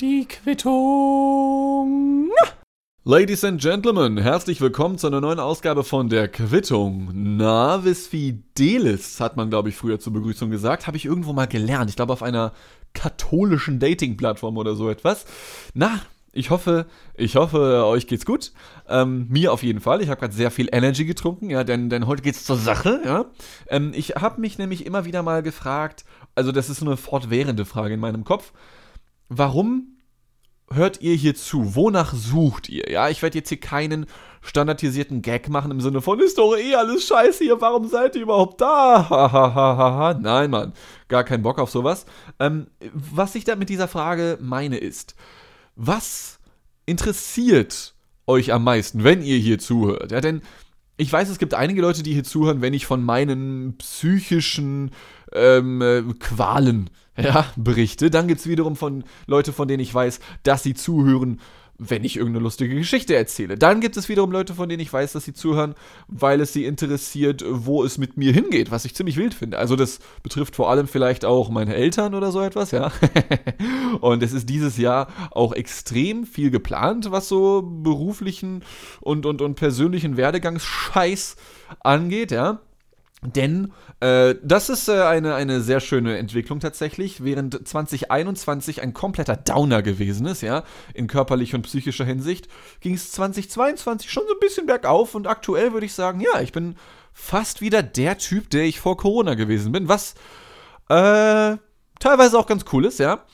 Die Quittung. Ladies and Gentlemen, herzlich willkommen zu einer neuen Ausgabe von der Quittung. Navis Fidelis hat man, glaube ich, früher zur Begrüßung gesagt. Habe ich irgendwo mal gelernt. Ich glaube, auf einer katholischen Dating-Plattform oder so etwas. Na, ich hoffe, ich hoffe, euch geht's gut. Ähm, mir auf jeden Fall. Ich habe gerade sehr viel Energy getrunken, ja, denn, denn heute geht's zur Sache, ja. Ähm, ich habe mich nämlich immer wieder mal gefragt, also das ist so eine fortwährende Frage in meinem Kopf, warum hört ihr hier zu? Wonach sucht ihr? Ja, ich werde jetzt hier keinen standardisierten Gag machen im Sinne von, ist doch eh alles scheiße hier, warum seid ihr überhaupt da? Nein, Mann, gar keinen Bock auf sowas. Ähm, was ich da mit dieser Frage meine ist, was interessiert euch am meisten, wenn ihr hier zuhört? Ja, denn ich weiß, es gibt einige Leute, die hier zuhören, wenn ich von meinen psychischen ähm, äh, Qualen ja, berichte. Dann gibt es wiederum von Leute, von denen ich weiß, dass sie zuhören, wenn ich irgendeine lustige Geschichte erzähle. Dann gibt es wiederum Leute, von denen ich weiß, dass sie zuhören, weil es sie interessiert, wo es mit mir hingeht, was ich ziemlich wild finde. Also das betrifft vor allem vielleicht auch meine Eltern oder so etwas, ja. und es ist dieses Jahr auch extrem viel geplant, was so beruflichen und, und, und persönlichen Werdegangsscheiß angeht, ja. Denn äh, das ist äh, eine, eine sehr schöne Entwicklung tatsächlich, während 2021 ein kompletter Downer gewesen ist, ja, in körperlicher und psychischer Hinsicht, ging es 2022 schon so ein bisschen bergauf und aktuell würde ich sagen, ja, ich bin fast wieder der Typ, der ich vor Corona gewesen bin, was äh, teilweise auch ganz cool ist, ja.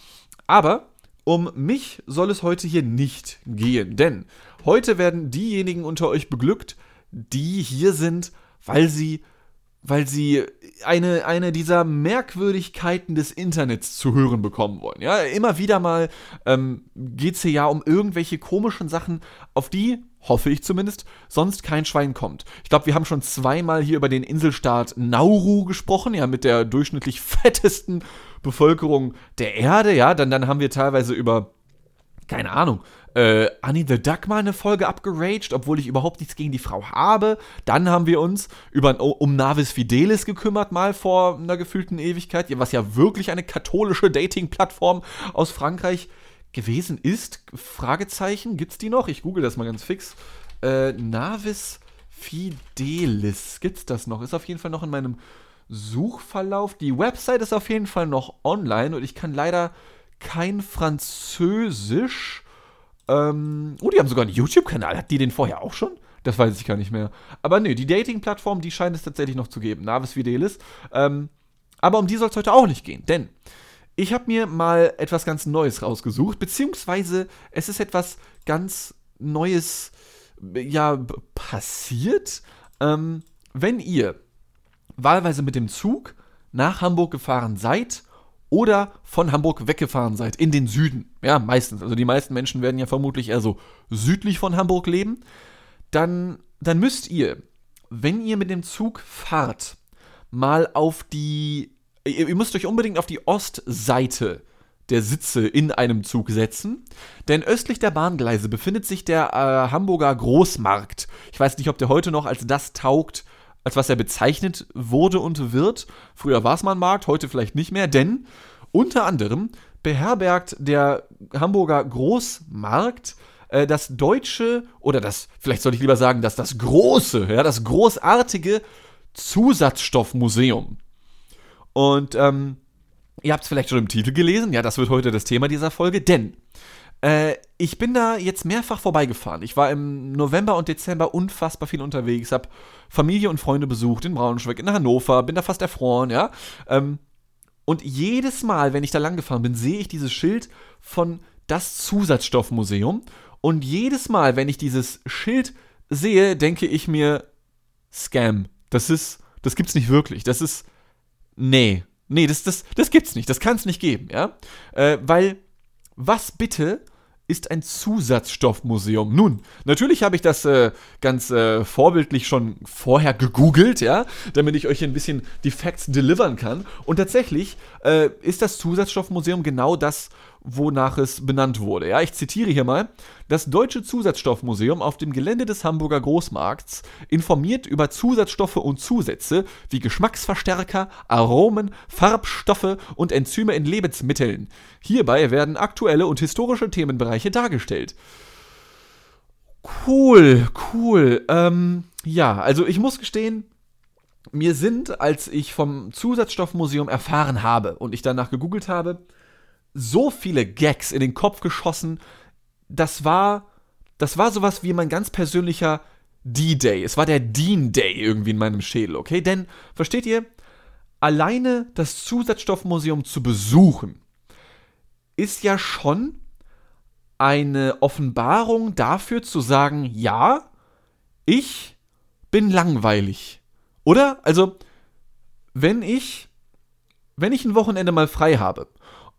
Aber um mich soll es heute hier nicht gehen, denn heute werden diejenigen unter euch beglückt, die hier sind, weil sie weil sie eine, eine dieser Merkwürdigkeiten des Internets zu hören bekommen wollen. Ja, immer wieder mal ähm, geht es hier ja um irgendwelche komischen Sachen, auf die, hoffe ich zumindest, sonst kein Schwein kommt. Ich glaube, wir haben schon zweimal hier über den Inselstaat Nauru gesprochen, ja, mit der durchschnittlich fettesten Bevölkerung der Erde, ja, dann, dann haben wir teilweise über, keine Ahnung, äh, Annie the Duck mal eine Folge abgeraged, obwohl ich überhaupt nichts gegen die Frau habe. Dann haben wir uns über, um Navis Fidelis gekümmert, mal vor einer gefühlten Ewigkeit, was ja wirklich eine katholische Dating-Plattform aus Frankreich gewesen ist. Fragezeichen, gibt's die noch? Ich google das mal ganz fix. Äh, Navis Fidelis, gibt's das noch? Ist auf jeden Fall noch in meinem Suchverlauf. Die Website ist auf jeden Fall noch online und ich kann leider kein Französisch. Ähm, oh, die haben sogar einen YouTube-Kanal. Hat die den vorher auch schon? Das weiß ich gar nicht mehr. Aber nee, die Dating-Plattform, die scheint es tatsächlich noch zu geben. Navis Videlis. Ähm, aber um die soll es heute auch nicht gehen. Denn ich habe mir mal etwas ganz Neues rausgesucht. Beziehungsweise es ist etwas ganz Neues, ja, passiert. Ähm, wenn ihr wahlweise mit dem Zug nach Hamburg gefahren seid oder von Hamburg weggefahren seid, in den Süden, ja, meistens, also die meisten Menschen werden ja vermutlich eher so südlich von Hamburg leben, dann, dann müsst ihr, wenn ihr mit dem Zug fahrt, mal auf die, ihr, ihr müsst euch unbedingt auf die Ostseite der Sitze in einem Zug setzen, denn östlich der Bahngleise befindet sich der äh, Hamburger Großmarkt. Ich weiß nicht, ob der heute noch als das taugt, als was er bezeichnet wurde und wird. Früher war es mal ein Markt, heute vielleicht nicht mehr, denn unter anderem beherbergt der Hamburger Großmarkt äh, das deutsche, oder das, vielleicht sollte ich lieber sagen, dass das große, ja, das großartige Zusatzstoffmuseum. Und ähm, ihr habt es vielleicht schon im Titel gelesen, ja, das wird heute das Thema dieser Folge, denn äh, ich bin da jetzt mehrfach vorbeigefahren. Ich war im November und Dezember unfassbar viel unterwegs, habe Familie und Freunde besucht in Braunschweig, in Hannover, bin da fast erfroren, ja. Ähm, und jedes Mal, wenn ich da lang gefahren bin, sehe ich dieses Schild von das Zusatzstoffmuseum. Und jedes Mal, wenn ich dieses Schild sehe, denke ich mir, Scam. Das ist, das gibt's nicht wirklich. Das ist, nee, nee, das, das, das gibt's nicht. Das kann's nicht geben, ja. Äh, weil, was bitte ist ein Zusatzstoffmuseum. Nun, natürlich habe ich das äh, ganz äh, vorbildlich schon vorher gegoogelt, ja, damit ich euch ein bisschen die Facts delivern kann. Und tatsächlich äh, ist das Zusatzstoffmuseum genau das, wonach es benannt wurde. Ja, ich zitiere hier mal. Das Deutsche Zusatzstoffmuseum auf dem Gelände des Hamburger Großmarkts informiert über Zusatzstoffe und Zusätze wie Geschmacksverstärker, Aromen, Farbstoffe und Enzyme in Lebensmitteln. Hierbei werden aktuelle und historische Themenbereiche dargestellt. Cool, cool. Ähm, ja, also ich muss gestehen, mir sind, als ich vom Zusatzstoffmuseum erfahren habe und ich danach gegoogelt habe, so viele Gags in den Kopf geschossen. Das war, das war sowas wie mein ganz persönlicher D-Day. Es war der Dean Day irgendwie in meinem Schädel, okay? Denn, versteht ihr, alleine das Zusatzstoffmuseum zu besuchen, ist ja schon eine Offenbarung dafür zu sagen, ja, ich bin langweilig. Oder? Also, wenn ich, wenn ich ein Wochenende mal frei habe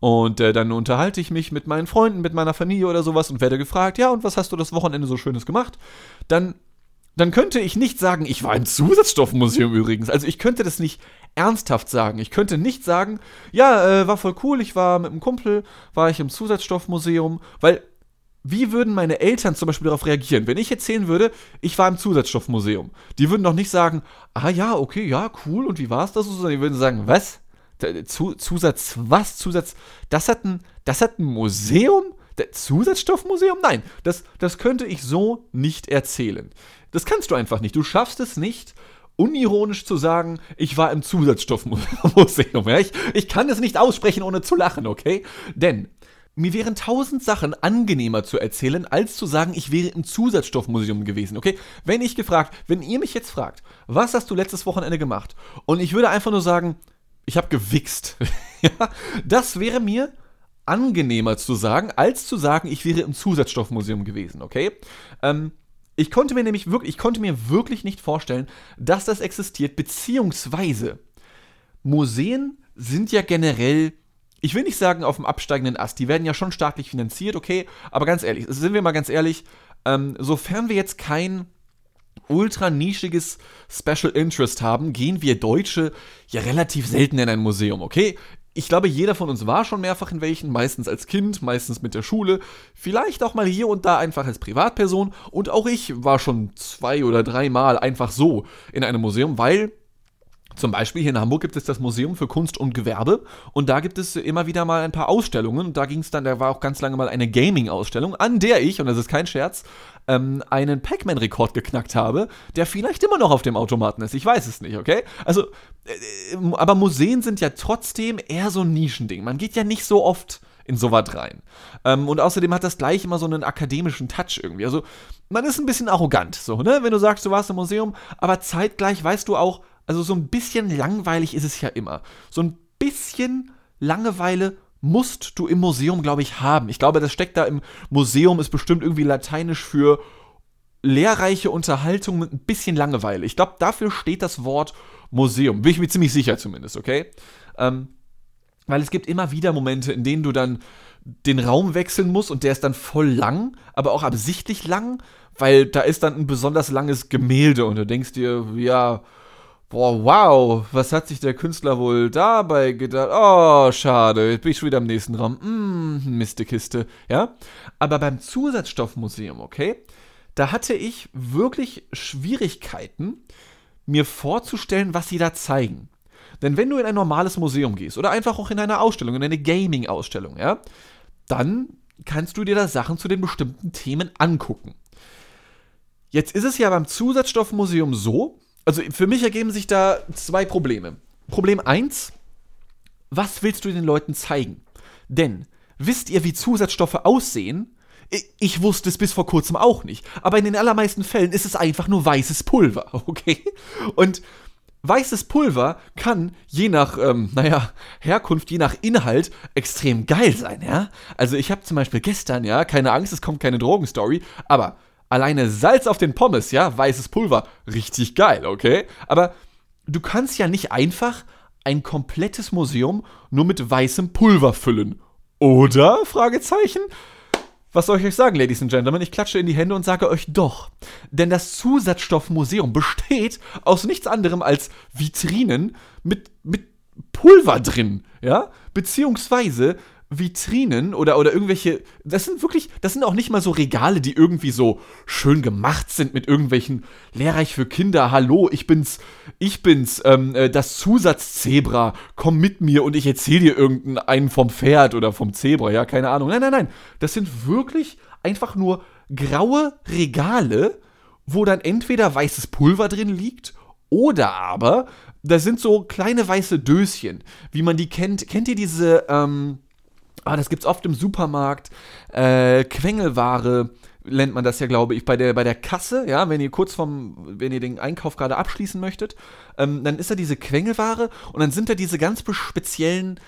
und äh, dann unterhalte ich mich mit meinen Freunden, mit meiner Familie oder sowas und werde gefragt, ja, und was hast du das Wochenende so Schönes gemacht? Dann, dann könnte ich nicht sagen, ich war im Zusatzstoffmuseum übrigens. Also ich könnte das nicht ernsthaft sagen. Ich könnte nicht sagen, ja, äh, war voll cool, ich war mit einem Kumpel, war ich im Zusatzstoffmuseum, weil wie würden meine Eltern zum Beispiel darauf reagieren, wenn ich erzählen würde, ich war im Zusatzstoffmuseum? Die würden doch nicht sagen, ah ja, okay, ja, cool, und wie war es das? Sondern die würden sagen, was? Zusatz, was? Zusatz, das hat ein, das hat ein Museum? Zusatzstoffmuseum? Nein, das, das könnte ich so nicht erzählen. Das kannst du einfach nicht. Du schaffst es nicht, unironisch zu sagen, ich war im Zusatzstoffmuseum. Ja? Ich, ich kann es nicht aussprechen, ohne zu lachen, okay? Denn mir wären tausend Sachen angenehmer zu erzählen, als zu sagen, ich wäre im Zusatzstoffmuseum gewesen, okay? Wenn ich gefragt, wenn ihr mich jetzt fragt, was hast du letztes Wochenende gemacht? Und ich würde einfach nur sagen, ich habe gewichst. das wäre mir angenehmer zu sagen, als zu sagen, ich wäre im Zusatzstoffmuseum gewesen, okay? Ähm, ich konnte mir nämlich wirklich, ich konnte mir wirklich nicht vorstellen, dass das existiert, beziehungsweise Museen sind ja generell, ich will nicht sagen auf dem absteigenden Ast, die werden ja schon staatlich finanziert, okay, aber ganz ehrlich, sind wir mal ganz ehrlich, ähm, sofern wir jetzt kein ultra nischiges Special Interest haben, gehen wir Deutsche ja relativ selten in ein Museum, okay? Ich glaube, jeder von uns war schon mehrfach in welchen, meistens als Kind, meistens mit der Schule, vielleicht auch mal hier und da einfach als Privatperson und auch ich war schon zwei oder dreimal einfach so in einem Museum, weil zum Beispiel hier in Hamburg gibt es das Museum für Kunst und Gewerbe und da gibt es immer wieder mal ein paar Ausstellungen. Und da ging es dann, da war auch ganz lange mal eine Gaming-Ausstellung, an der ich, und das ist kein Scherz, ähm, einen Pac-Man-Rekord geknackt habe, der vielleicht immer noch auf dem Automaten ist. Ich weiß es nicht, okay? Also, äh, aber Museen sind ja trotzdem eher so ein Nischending. Man geht ja nicht so oft in sowas rein. Ähm, und außerdem hat das gleich immer so einen akademischen Touch irgendwie. Also, man ist ein bisschen arrogant, so, ne? Wenn du sagst, du warst im Museum, aber zeitgleich weißt du auch, also so ein bisschen langweilig ist es ja immer. So ein bisschen Langeweile musst du im Museum, glaube ich, haben. Ich glaube, das steckt da im Museum, ist bestimmt irgendwie lateinisch für lehrreiche Unterhaltung mit ein bisschen Langeweile. Ich glaube, dafür steht das Wort Museum. Bin ich mir ziemlich sicher zumindest, okay? Ähm, weil es gibt immer wieder Momente, in denen du dann den Raum wechseln musst und der ist dann voll lang, aber auch absichtlich lang, weil da ist dann ein besonders langes Gemälde und du denkst dir, ja, Boah, wow, was hat sich der Künstler wohl dabei gedacht? Oh, schade, jetzt bin ich schon wieder im nächsten Raum. Mm, Mistekiste, ja? Aber beim Zusatzstoffmuseum, okay, da hatte ich wirklich Schwierigkeiten, mir vorzustellen, was sie da zeigen. Denn wenn du in ein normales Museum gehst oder einfach auch in eine Ausstellung, in eine Gaming-Ausstellung, ja, dann kannst du dir da Sachen zu den bestimmten Themen angucken. Jetzt ist es ja beim Zusatzstoffmuseum so, also für mich ergeben sich da zwei Probleme. Problem 1, was willst du den Leuten zeigen? Denn, wisst ihr, wie Zusatzstoffe aussehen? Ich wusste es bis vor kurzem auch nicht. Aber in den allermeisten Fällen ist es einfach nur weißes Pulver, okay? Und weißes Pulver kann je nach, ähm, naja, Herkunft, je nach Inhalt extrem geil sein, ja? Also ich habe zum Beispiel gestern, ja, keine Angst, es kommt keine Drogenstory, aber Alleine Salz auf den Pommes, ja, weißes Pulver, richtig geil, okay? Aber du kannst ja nicht einfach ein komplettes Museum nur mit weißem Pulver füllen. Oder? Fragezeichen. Was soll ich euch sagen, Ladies and Gentlemen? Ich klatsche in die Hände und sage euch doch. Denn das Zusatzstoffmuseum besteht aus nichts anderem als Vitrinen mit, mit Pulver drin, ja? Beziehungsweise Vitrinen oder, oder irgendwelche, das sind wirklich, das sind auch nicht mal so Regale, die irgendwie so schön gemacht sind mit irgendwelchen lehrreich für Kinder, hallo, ich bin's, ich bin's, ähm, äh, das Zusatzzebra, komm mit mir und ich erzähl dir irgendeinen vom Pferd oder vom Zebra, ja, keine Ahnung. Nein, nein, nein, das sind wirklich einfach nur graue Regale, wo dann entweder weißes Pulver drin liegt oder aber da sind so kleine weiße Döschen, wie man die kennt. Kennt ihr diese, ähm, ah, das gibt's oft im Supermarkt, äh, Quengelware nennt man das ja, glaube ich, bei der, bei der Kasse, ja, wenn ihr kurz vom, wenn ihr den Einkauf gerade abschließen möchtet, ähm, dann ist da diese Quengelware und dann sind da diese ganz speziellen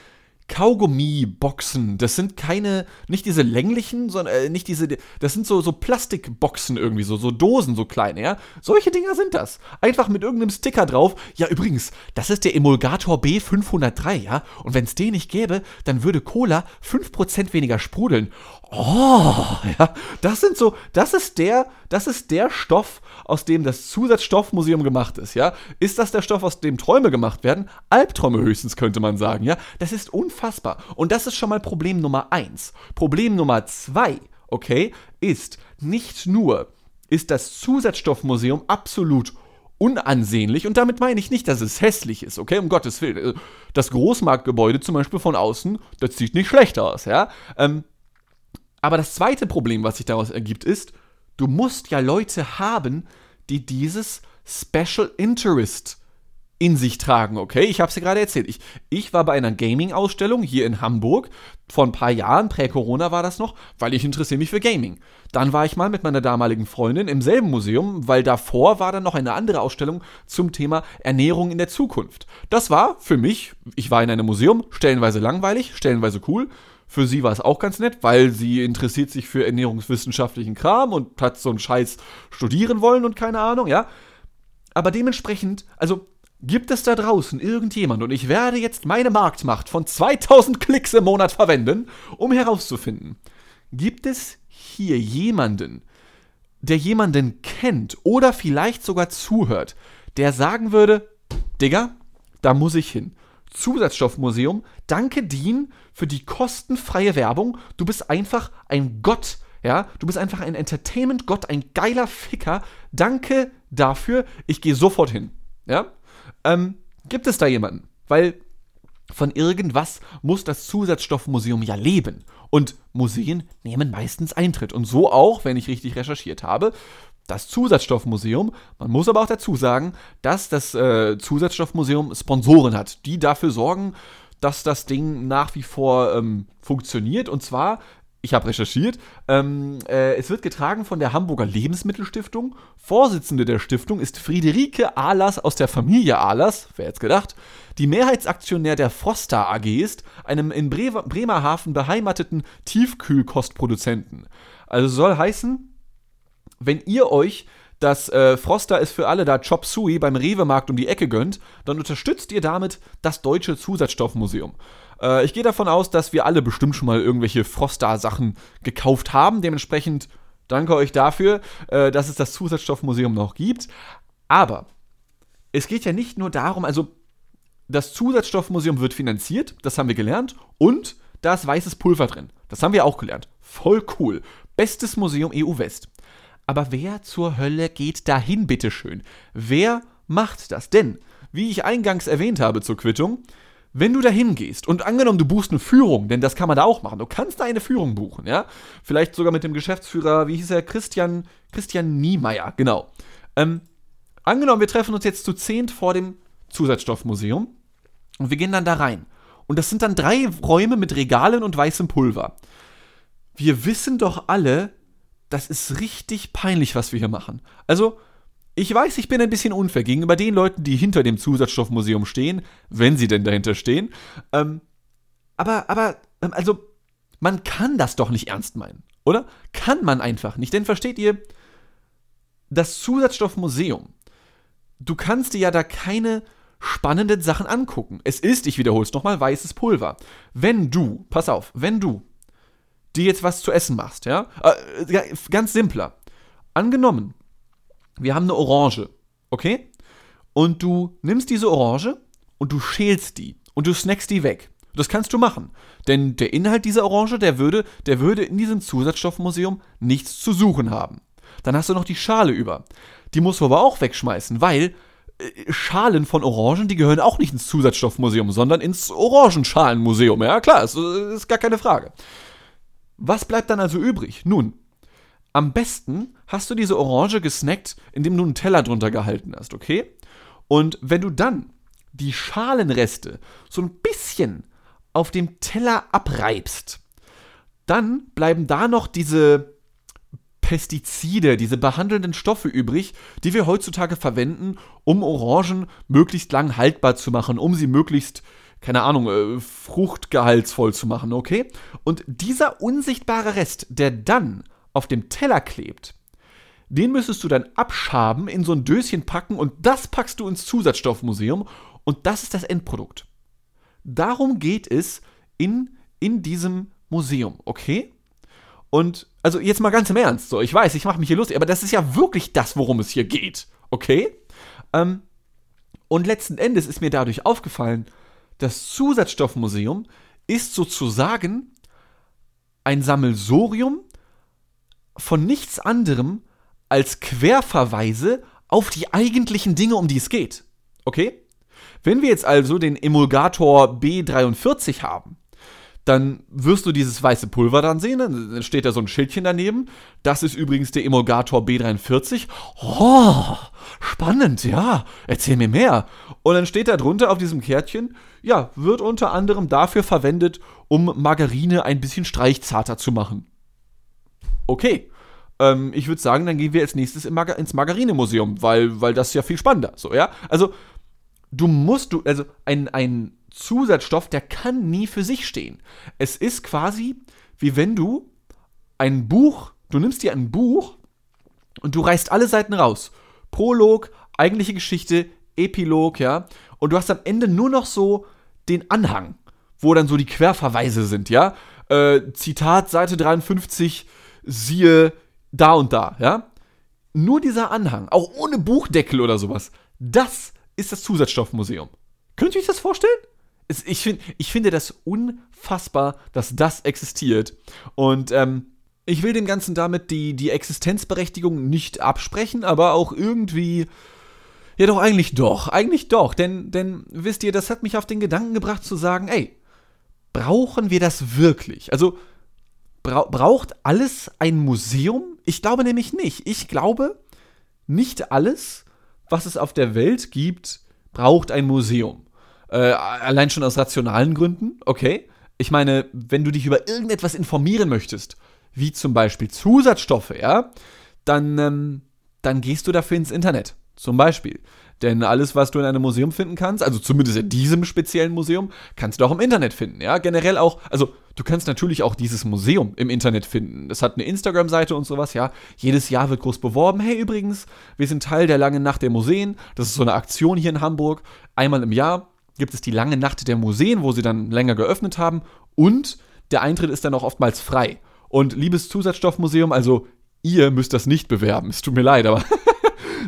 Kaugummi-Boxen. Das sind keine, nicht diese länglichen, sondern äh, nicht diese, das sind so, so Plastikboxen irgendwie, so, so Dosen, so kleine, ja. Solche Dinger sind das. Einfach mit irgendeinem Sticker drauf. Ja, übrigens, das ist der Emulgator B503, ja. Und wenn es den nicht gäbe, dann würde Cola 5% weniger sprudeln. Oh, ja, das sind so, das ist der, das ist der Stoff, aus dem das Zusatzstoffmuseum gemacht ist, ja. Ist das der Stoff, aus dem Träume gemacht werden? Albträume höchstens, könnte man sagen, ja. Das ist unfassbar. Und das ist schon mal Problem Nummer eins. Problem Nummer zwei, okay, ist nicht nur, ist das Zusatzstoffmuseum absolut unansehnlich und damit meine ich nicht, dass es hässlich ist, okay, um Gottes Willen. Das Großmarktgebäude zum Beispiel von außen, das sieht nicht schlecht aus, ja. Ähm, aber das zweite Problem, was sich daraus ergibt, ist, du musst ja Leute haben, die dieses Special Interest in sich tragen, okay? Ich habe es dir gerade erzählt. Ich, ich war bei einer Gaming-Ausstellung hier in Hamburg. Vor ein paar Jahren, prä-Corona war das noch, weil ich interessiere mich für Gaming. Dann war ich mal mit meiner damaligen Freundin im selben Museum, weil davor war dann noch eine andere Ausstellung zum Thema Ernährung in der Zukunft. Das war für mich, ich war in einem Museum, stellenweise langweilig, stellenweise cool. Für sie war es auch ganz nett, weil sie interessiert sich für ernährungswissenschaftlichen Kram und hat so einen Scheiß studieren wollen und keine Ahnung, ja. Aber dementsprechend, also gibt es da draußen irgendjemand und ich werde jetzt meine Marktmacht von 2000 Klicks im Monat verwenden, um herauszufinden, gibt es hier jemanden, der jemanden kennt oder vielleicht sogar zuhört, der sagen würde, Digga, da muss ich hin. Zusatzstoffmuseum. Danke, Dean, für die kostenfreie Werbung. Du bist einfach ein Gott. Ja, du bist einfach ein Entertainment-Gott, ein geiler Ficker. Danke dafür. Ich gehe sofort hin. Ja, ähm, gibt es da jemanden? Weil von irgendwas muss das Zusatzstoffmuseum ja leben. Und Museen nehmen meistens Eintritt. Und so auch, wenn ich richtig recherchiert habe, das Zusatzstoffmuseum. Man muss aber auch dazu sagen, dass das äh, Zusatzstoffmuseum Sponsoren hat, die dafür sorgen, dass das Ding nach wie vor ähm, funktioniert. Und zwar, ich habe recherchiert, ähm, äh, es wird getragen von der Hamburger Lebensmittelstiftung. Vorsitzende der Stiftung ist Friederike Ahlers aus der Familie Ahlers, wer jetzt gedacht, die Mehrheitsaktionär der Frosta AG ist, einem in Bre Bremerhaven beheimateten Tiefkühlkostproduzenten. Also soll heißen, wenn ihr euch das äh, Froster ist für alle da Chop Suey beim Rewe-Markt um die Ecke gönnt, dann unterstützt ihr damit das Deutsche Zusatzstoffmuseum. Äh, ich gehe davon aus, dass wir alle bestimmt schon mal irgendwelche Froster-Sachen gekauft haben. Dementsprechend danke euch dafür, äh, dass es das Zusatzstoffmuseum noch gibt. Aber es geht ja nicht nur darum, also das Zusatzstoffmuseum wird finanziert, das haben wir gelernt, und da ist weißes Pulver drin. Das haben wir auch gelernt. Voll cool. Bestes Museum EU West. Aber wer zur Hölle geht dahin, bitteschön? Wer macht das? Denn, wie ich eingangs erwähnt habe zur Quittung, wenn du dahin gehst und angenommen, du buchst eine Führung, denn das kann man da auch machen, du kannst da eine Führung buchen, ja? Vielleicht sogar mit dem Geschäftsführer, wie hieß er, Christian, Christian Niemeyer, genau. Ähm, angenommen, wir treffen uns jetzt zu zehnt vor dem Zusatzstoffmuseum und wir gehen dann da rein. Und das sind dann drei Räume mit Regalen und weißem Pulver. Wir wissen doch alle, das ist richtig peinlich, was wir hier machen. Also, ich weiß, ich bin ein bisschen unfair gegenüber den Leuten, die hinter dem Zusatzstoffmuseum stehen, wenn sie denn dahinter stehen. Ähm, aber, aber, ähm, also, man kann das doch nicht ernst meinen, oder? Kann man einfach nicht. Denn versteht ihr, das Zusatzstoffmuseum, du kannst dir ja da keine spannenden Sachen angucken. Es ist, ich wiederhole es nochmal, weißes Pulver. Wenn du, pass auf, wenn du dir jetzt was zu essen machst, ja? Äh, ganz simpler. Angenommen, wir haben eine Orange, okay? Und du nimmst diese Orange und du schälst die und du snackst die weg. Das kannst du machen. Denn der Inhalt dieser Orange, der würde, der würde in diesem Zusatzstoffmuseum nichts zu suchen haben. Dann hast du noch die Schale über. Die musst du aber auch wegschmeißen, weil äh, Schalen von Orangen, die gehören auch nicht ins Zusatzstoffmuseum, sondern ins Orangenschalenmuseum. Ja, klar, ist, ist gar keine Frage. Was bleibt dann also übrig? Nun, am besten hast du diese Orange gesnackt, indem du einen Teller drunter gehalten hast, okay? Und wenn du dann die Schalenreste so ein bisschen auf dem Teller abreibst, dann bleiben da noch diese Pestizide, diese behandelnden Stoffe übrig, die wir heutzutage verwenden, um Orangen möglichst lang haltbar zu machen, um sie möglichst, keine Ahnung, äh, fruchtgehaltsvoll zu machen, okay? Und dieser unsichtbare Rest, der dann auf dem Teller klebt, den müsstest du dann abschaben, in so ein Döschen packen und das packst du ins Zusatzstoffmuseum und das ist das Endprodukt. Darum geht es in, in diesem Museum, okay? Und also jetzt mal ganz im Ernst, so, ich weiß, ich mache mich hier lustig, aber das ist ja wirklich das, worum es hier geht, okay? Ähm, und letzten Endes ist mir dadurch aufgefallen, das Zusatzstoffmuseum ist sozusagen ein Sammelsorium von nichts anderem als Querverweise auf die eigentlichen Dinge, um die es geht. Okay? Wenn wir jetzt also den Emulgator B43 haben, dann wirst du dieses weiße Pulver dann sehen. Dann steht da so ein Schildchen daneben. Das ist übrigens der Emulgator B43. Oh, spannend, ja. Erzähl mir mehr. Und dann steht da drunter auf diesem Kärtchen, ja, wird unter anderem dafür verwendet, um Margarine ein bisschen streichzarter zu machen. Okay. Ähm, ich würde sagen, dann gehen wir als nächstes ins Margarinemuseum, weil, weil das ist ja viel spannender. So, ja. Also, du musst, du, also ein, ein Zusatzstoff, der kann nie für sich stehen. Es ist quasi wie wenn du ein Buch, du nimmst dir ein Buch und du reißt alle Seiten raus. Prolog, eigentliche Geschichte, Epilog, ja. Und du hast am Ende nur noch so den Anhang, wo dann so die Querverweise sind, ja. Äh, Zitat, Seite 53, siehe da und da, ja. Nur dieser Anhang, auch ohne Buchdeckel oder sowas, das ist das Zusatzstoffmuseum. Könnt ihr euch das vorstellen? ich, find, ich finde das unfassbar, dass das existiert. Und ähm, ich will dem Ganzen damit die, die Existenzberechtigung nicht absprechen, aber auch irgendwie. Ja, doch, eigentlich doch. Eigentlich doch. Denn, denn wisst ihr, das hat mich auf den Gedanken gebracht zu sagen, ey, brauchen wir das wirklich? Also, bra braucht alles ein Museum? Ich glaube nämlich nicht. Ich glaube, nicht alles, was es auf der Welt gibt, braucht ein Museum. Äh, allein schon aus rationalen Gründen, okay. Ich meine, wenn du dich über irgendetwas informieren möchtest, wie zum Beispiel Zusatzstoffe, ja, dann, ähm, dann gehst du dafür ins Internet. Zum Beispiel. Denn alles, was du in einem Museum finden kannst, also zumindest in diesem speziellen Museum, kannst du auch im Internet finden. Ja, generell auch, also du kannst natürlich auch dieses Museum im Internet finden. Das hat eine Instagram-Seite und sowas, ja. Jedes Jahr wird groß beworben. Hey, übrigens, wir sind Teil der langen Nacht der Museen. Das ist so eine Aktion hier in Hamburg. Einmal im Jahr gibt es die lange Nacht der Museen, wo sie dann länger geöffnet haben und der Eintritt ist dann auch oftmals frei. Und liebes Zusatzstoffmuseum, also ihr müsst das nicht bewerben, es tut mir leid, aber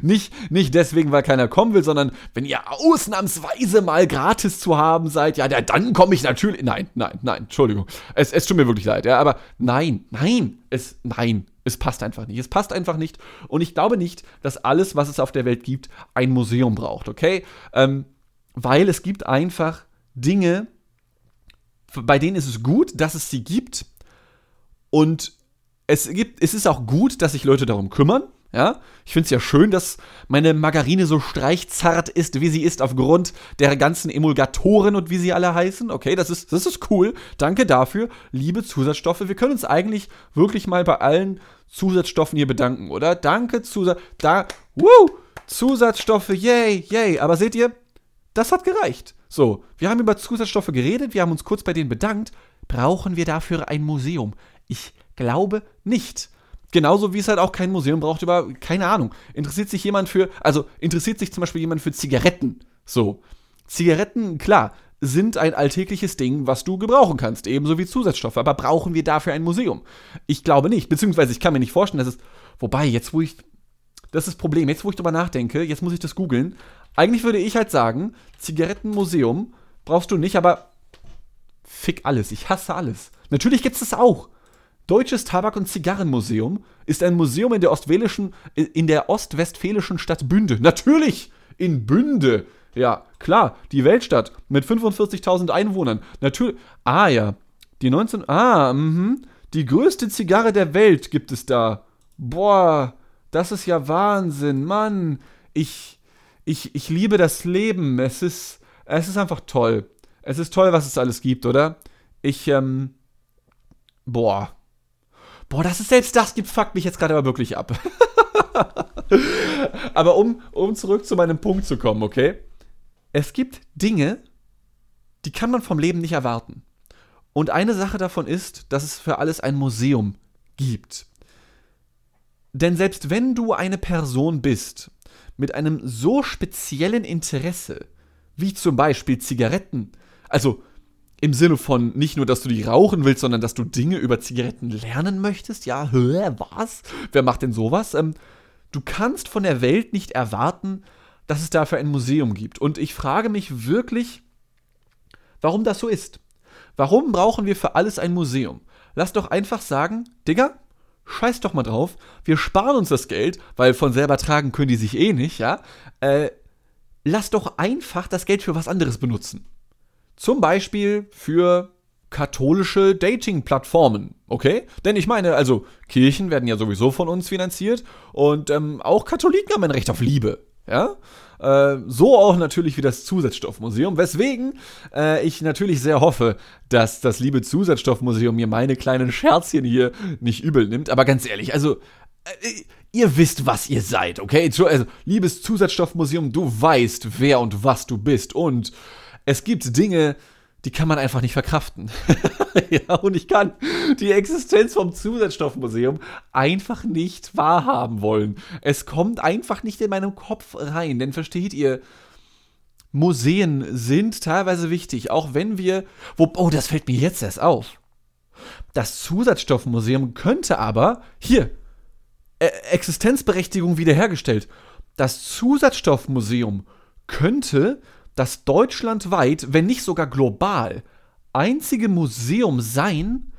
nicht, nicht deswegen, weil keiner kommen will, sondern wenn ihr ausnahmsweise mal gratis zu haben seid, ja, dann komme ich natürlich. Nein, nein, nein, Entschuldigung. Es, es tut mir wirklich leid, ja, aber nein, nein, es, nein, es passt einfach nicht. Es passt einfach nicht. Und ich glaube nicht, dass alles, was es auf der Welt gibt, ein Museum braucht, okay? Ähm, weil es gibt einfach Dinge, bei denen ist es gut, dass es sie gibt und es gibt, es ist auch gut, dass sich Leute darum kümmern. Ja, ich finde es ja schön, dass meine Margarine so streichzart ist, wie sie ist, aufgrund der ganzen Emulgatoren und wie sie alle heißen. Okay, das ist, das ist cool. Danke dafür, liebe Zusatzstoffe. Wir können uns eigentlich wirklich mal bei allen Zusatzstoffen hier bedanken, oder? Danke, Zusatz. Da, woo, Zusatzstoffe, yay, yay. Aber seht ihr, das hat gereicht. So, wir haben über Zusatzstoffe geredet, wir haben uns kurz bei denen bedankt. Brauchen wir dafür ein Museum? Ich glaube nicht. Genauso wie es halt auch kein Museum braucht über, keine Ahnung, interessiert sich jemand für, also interessiert sich zum Beispiel jemand für Zigaretten. So. Zigaretten, klar, sind ein alltägliches Ding, was du gebrauchen kannst, ebenso wie Zusatzstoffe. Aber brauchen wir dafür ein Museum? Ich glaube nicht, beziehungsweise ich kann mir nicht vorstellen, dass es, wobei, jetzt wo ich, das ist das Problem, jetzt wo ich drüber nachdenke, jetzt muss ich das googeln, eigentlich würde ich halt sagen, Zigarettenmuseum brauchst du nicht, aber fick alles, ich hasse alles. Natürlich gibt es das auch. Deutsches Tabak- und Zigarrenmuseum ist ein Museum in der, ostwälischen, in der ostwestfälischen Stadt Bünde. Natürlich in Bünde. Ja, klar, die Weltstadt mit 45.000 Einwohnern. Natürlich. Ah ja, die 19. Ah, mhm. Die größte Zigarre der Welt gibt es da. Boah, das ist ja Wahnsinn, Mann. Ich, ich, ich liebe das Leben. Es ist, es ist einfach toll. Es ist toll, was es alles gibt, oder? Ich, ähm, boah, Boah, das ist selbst das gibt, fuckt mich jetzt gerade aber wirklich ab. aber um, um zurück zu meinem Punkt zu kommen, okay? Es gibt Dinge, die kann man vom Leben nicht erwarten. Und eine Sache davon ist, dass es für alles ein Museum gibt. Denn selbst wenn du eine Person bist mit einem so speziellen Interesse, wie zum Beispiel Zigaretten, also im Sinne von nicht nur, dass du die rauchen willst, sondern dass du Dinge über Zigaretten lernen möchtest. Ja, hä, was? Wer macht denn sowas? Ähm, du kannst von der Welt nicht erwarten, dass es dafür ein Museum gibt. Und ich frage mich wirklich, warum das so ist. Warum brauchen wir für alles ein Museum? Lass doch einfach sagen, Digga, scheiß doch mal drauf, wir sparen uns das Geld, weil von selber tragen können die sich eh nicht, ja? Äh, lass doch einfach das Geld für was anderes benutzen. Zum Beispiel für katholische Dating-Plattformen, okay? Denn ich meine, also Kirchen werden ja sowieso von uns finanziert und ähm, auch Katholiken haben ein Recht auf Liebe, ja? Äh, so auch natürlich wie das Zusatzstoffmuseum, weswegen äh, ich natürlich sehr hoffe, dass das liebe Zusatzstoffmuseum mir meine kleinen Scherzchen hier nicht übel nimmt. Aber ganz ehrlich, also äh, ihr wisst, was ihr seid, okay? Also, liebes Zusatzstoffmuseum, du weißt, wer und was du bist und es gibt Dinge, die kann man einfach nicht verkraften. ja, und ich kann die Existenz vom Zusatzstoffmuseum einfach nicht wahrhaben wollen. Es kommt einfach nicht in meinem Kopf rein, denn versteht ihr, Museen sind teilweise wichtig, auch wenn wir. Wo, oh, das fällt mir jetzt erst auf. Das Zusatzstoffmuseum könnte aber. Hier! Äh, Existenzberechtigung wiederhergestellt. Das Zusatzstoffmuseum könnte das deutschlandweit, wenn nicht sogar global, einzige Museum sein,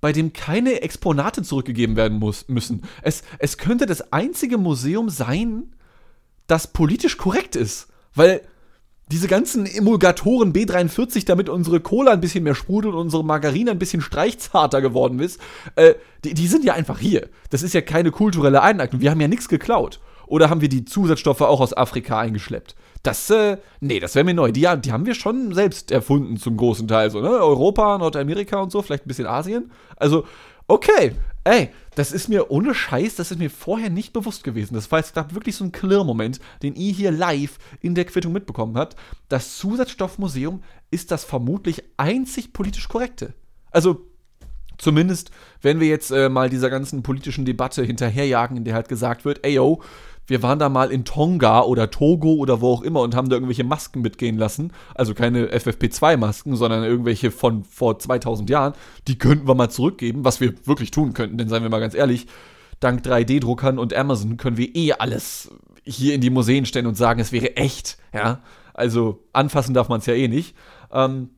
bei dem keine Exponate zurückgegeben werden muss, müssen. Es, es könnte das einzige Museum sein, das politisch korrekt ist. Weil diese ganzen Emulgatoren B43, damit unsere Cola ein bisschen mehr sprudelt und unsere Margarine ein bisschen streichzarter geworden ist, äh, die, die sind ja einfach hier. Das ist ja keine kulturelle Eineignung. Wir haben ja nichts geklaut. Oder haben wir die Zusatzstoffe auch aus Afrika eingeschleppt? Das, äh, nee, das wäre mir neu. Die, die haben wir schon selbst erfunden zum großen Teil. So, ne? Europa, Nordamerika und so, vielleicht ein bisschen Asien. Also, okay, ey, das ist mir ohne Scheiß, das ist mir vorher nicht bewusst gewesen. Das war jetzt gerade wirklich so ein Clear-Moment, den ihr hier live in der Quittung mitbekommen habt. Das Zusatzstoffmuseum ist das vermutlich einzig politisch korrekte. Also, zumindest, wenn wir jetzt äh, mal dieser ganzen politischen Debatte hinterherjagen, in der halt gesagt wird, ey yo, wir waren da mal in Tonga oder Togo oder wo auch immer und haben da irgendwelche Masken mitgehen lassen. Also keine FFP2-Masken, sondern irgendwelche von vor 2000 Jahren. Die könnten wir mal zurückgeben, was wir wirklich tun könnten, denn seien wir mal ganz ehrlich, dank 3D-Druckern und Amazon können wir eh alles hier in die Museen stellen und sagen, es wäre echt, ja. Also anfassen darf man es ja eh nicht. Ähm,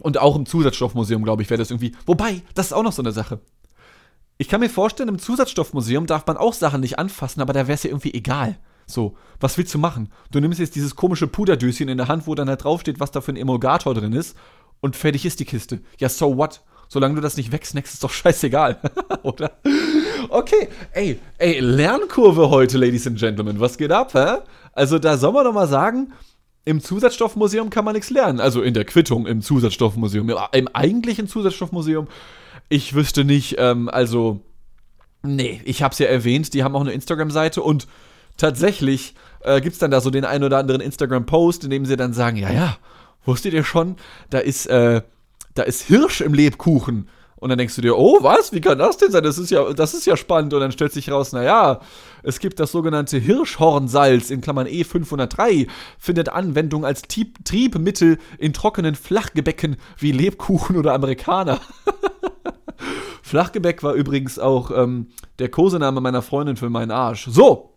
und auch im Zusatzstoffmuseum, glaube ich, wäre das irgendwie. Wobei, das ist auch noch so eine Sache. Ich kann mir vorstellen, im Zusatzstoffmuseum darf man auch Sachen nicht anfassen, aber da wäre es ja irgendwie egal. So, was willst du machen? Du nimmst jetzt dieses komische Puderdöschen in der Hand, wo dann halt draufsteht, was da für ein Emulgator drin ist, und fertig ist die Kiste. Ja, so what? Solange du das nicht wegsnackst, ist doch scheißegal, oder? Okay, ey, ey, Lernkurve heute, Ladies and Gentlemen. Was geht ab, hä? Also, da soll man doch mal sagen, im Zusatzstoffmuseum kann man nichts lernen. Also in der Quittung im Zusatzstoffmuseum. Im eigentlichen Zusatzstoffmuseum ich wüsste nicht, ähm, also, nee, ich hab's ja erwähnt, die haben auch eine Instagram-Seite und tatsächlich äh, gibt's dann da so den einen oder anderen Instagram-Post, in dem sie dann sagen, ja, ja, wusstet ihr schon, da ist, äh, da ist Hirsch im Lebkuchen. Und dann denkst du dir, oh, was? Wie kann das denn sein? Das ist ja, das ist ja spannend. Und dann stellt sich raus, naja, es gibt das sogenannte Hirschhornsalz in Klammern E503, findet Anwendung als Triebmittel in trockenen Flachgebäcken wie Lebkuchen oder Amerikaner. Flachgebäck war übrigens auch ähm, der Kosename meiner Freundin für meinen Arsch. So,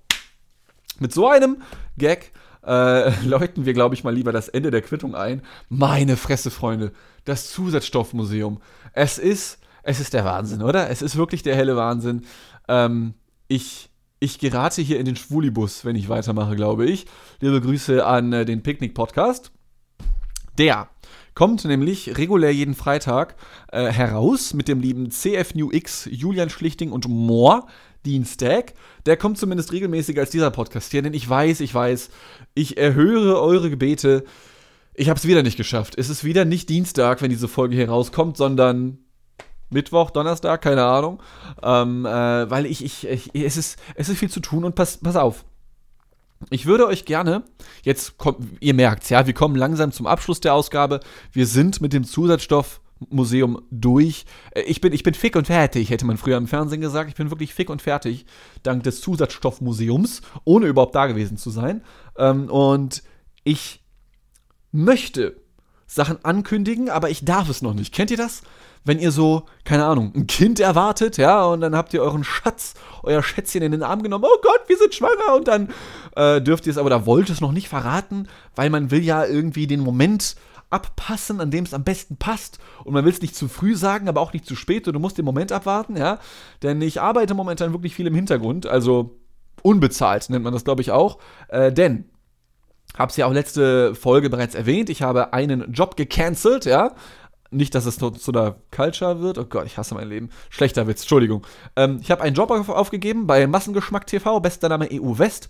mit so einem Gag äh, läuten wir, glaube ich, mal lieber das Ende der Quittung ein. Meine Fresse, Freunde, das Zusatzstoffmuseum. Es ist, es ist der Wahnsinn, oder? Es ist wirklich der helle Wahnsinn. Ähm, ich, ich gerate hier in den Schwulibus, wenn ich weitermache, glaube ich. Liebe Grüße an äh, den Picknick-Podcast. Der kommt nämlich regulär jeden Freitag äh, heraus mit dem lieben CF New X, Julian Schlichting und Moore. Dienstag. Der kommt zumindest regelmäßiger als dieser Podcast hier, denn ich weiß, ich weiß, ich erhöre eure Gebete. Ich habe es wieder nicht geschafft. Es ist wieder nicht Dienstag, wenn diese Folge hier rauskommt, sondern Mittwoch, Donnerstag, keine Ahnung. Ähm, äh, weil ich, ich, ich, es, ist, es ist viel zu tun und pass, pass auf. Ich würde euch gerne, jetzt kommt, ihr merkt ja, wir kommen langsam zum Abschluss der Ausgabe. Wir sind mit dem Zusatzstoffmuseum durch. Äh, ich bin, ich bin fick und fertig, hätte man früher im Fernsehen gesagt. Ich bin wirklich fick und fertig, dank des Zusatzstoffmuseums, ohne überhaupt da gewesen zu sein. Ähm, und ich möchte Sachen ankündigen, aber ich darf es noch nicht. Kennt ihr das? Wenn ihr so, keine Ahnung, ein Kind erwartet, ja, und dann habt ihr euren Schatz, euer Schätzchen in den Arm genommen, oh Gott, wir sind schwanger, und dann äh, dürft ihr es aber, da wollt es noch nicht verraten, weil man will ja irgendwie den Moment abpassen, an dem es am besten passt. Und man will es nicht zu früh sagen, aber auch nicht zu spät. Und du musst den Moment abwarten, ja. Denn ich arbeite momentan wirklich viel im Hintergrund, also unbezahlt nennt man das, glaube ich, auch. Äh, denn habe es ja auch letzte Folge bereits erwähnt. Ich habe einen Job gecancelt, ja. Nicht, dass es zu, einer Culture wird. Oh Gott, ich hasse mein Leben. Schlechter Witz, Entschuldigung. Ähm, ich habe einen Job auf, aufgegeben bei Massengeschmack TV, bester Name EU West.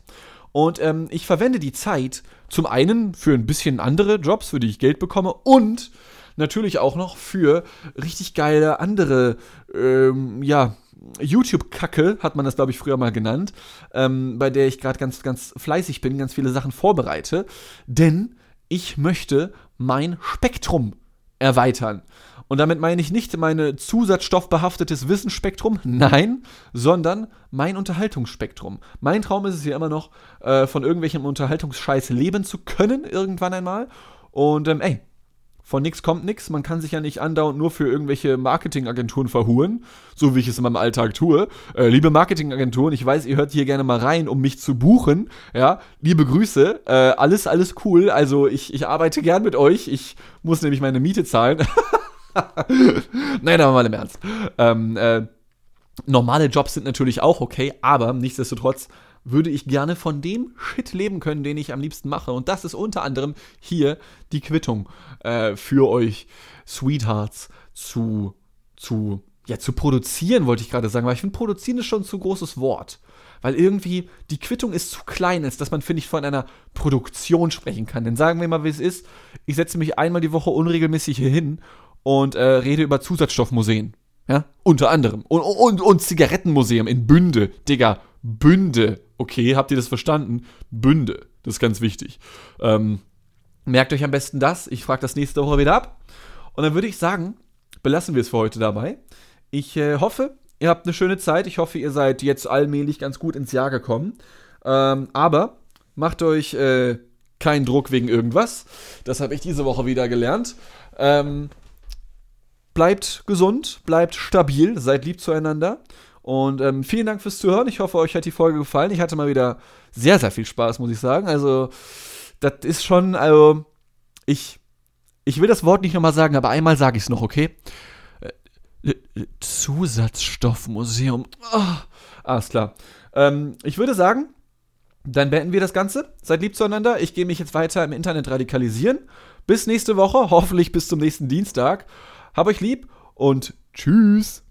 Und ähm, ich verwende die Zeit zum einen für ein bisschen andere Jobs, für die ich Geld bekomme und natürlich auch noch für richtig geile andere, ähm, ja, YouTube-Kacke, hat man das, glaube ich, früher mal genannt, ähm, bei der ich gerade ganz, ganz fleißig bin, ganz viele Sachen vorbereite. Denn ich möchte mein Spektrum erweitern. Und damit meine ich nicht meine zusatzstoffbehaftetes Wissensspektrum, nein, sondern mein Unterhaltungsspektrum. Mein Traum ist es ja immer noch, äh, von irgendwelchem Unterhaltungsscheiß leben zu können, irgendwann einmal. Und ähm, ey, von nichts kommt nichts. Man kann sich ja nicht andauernd nur für irgendwelche Marketingagenturen verhuren, so wie ich es in meinem Alltag tue. Äh, liebe Marketingagenturen, ich weiß, ihr hört hier gerne mal rein, um mich zu buchen. Ja, liebe Grüße. Äh, alles, alles cool. Also ich, ich arbeite gern mit euch. Ich muss nämlich meine Miete zahlen. Nein, aber mal im Ernst. Ähm, äh, normale Jobs sind natürlich auch okay, aber nichtsdestotrotz würde ich gerne von dem Shit leben können, den ich am liebsten mache. Und das ist unter anderem hier die Quittung äh, für euch Sweethearts zu, zu, ja, zu produzieren, wollte ich gerade sagen. Weil ich finde, produzieren ist schon ein zu großes Wort. Weil irgendwie die Quittung ist zu klein, als dass man, finde ich, von einer Produktion sprechen kann. Denn sagen wir mal, wie es ist. Ich setze mich einmal die Woche unregelmäßig hier hin und äh, rede über Zusatzstoffmuseen. Ja, unter anderem. Und, und, und Zigarettenmuseum in Bünde. Digga, Bünde. Okay, habt ihr das verstanden? Bünde. Das ist ganz wichtig. Ähm, merkt euch am besten das. Ich frage das nächste Woche wieder ab. Und dann würde ich sagen, belassen wir es für heute dabei. Ich äh, hoffe, ihr habt eine schöne Zeit. Ich hoffe, ihr seid jetzt allmählich ganz gut ins Jahr gekommen. Ähm, aber macht euch äh, keinen Druck wegen irgendwas. Das habe ich diese Woche wieder gelernt. Ähm, bleibt gesund, bleibt stabil, seid lieb zueinander. Und ähm, vielen Dank fürs Zuhören. Ich hoffe, euch hat die Folge gefallen. Ich hatte mal wieder sehr, sehr viel Spaß, muss ich sagen. Also, das ist schon, also, ich, ich will das Wort nicht nochmal sagen, aber einmal sage ich es noch, okay? Äh, äh, Zusatzstoffmuseum. Oh, alles klar. Ähm, ich würde sagen, dann beenden wir das Ganze. Seid lieb zueinander. Ich gehe mich jetzt weiter im Internet radikalisieren. Bis nächste Woche, hoffentlich bis zum nächsten Dienstag. Hab euch lieb und tschüss.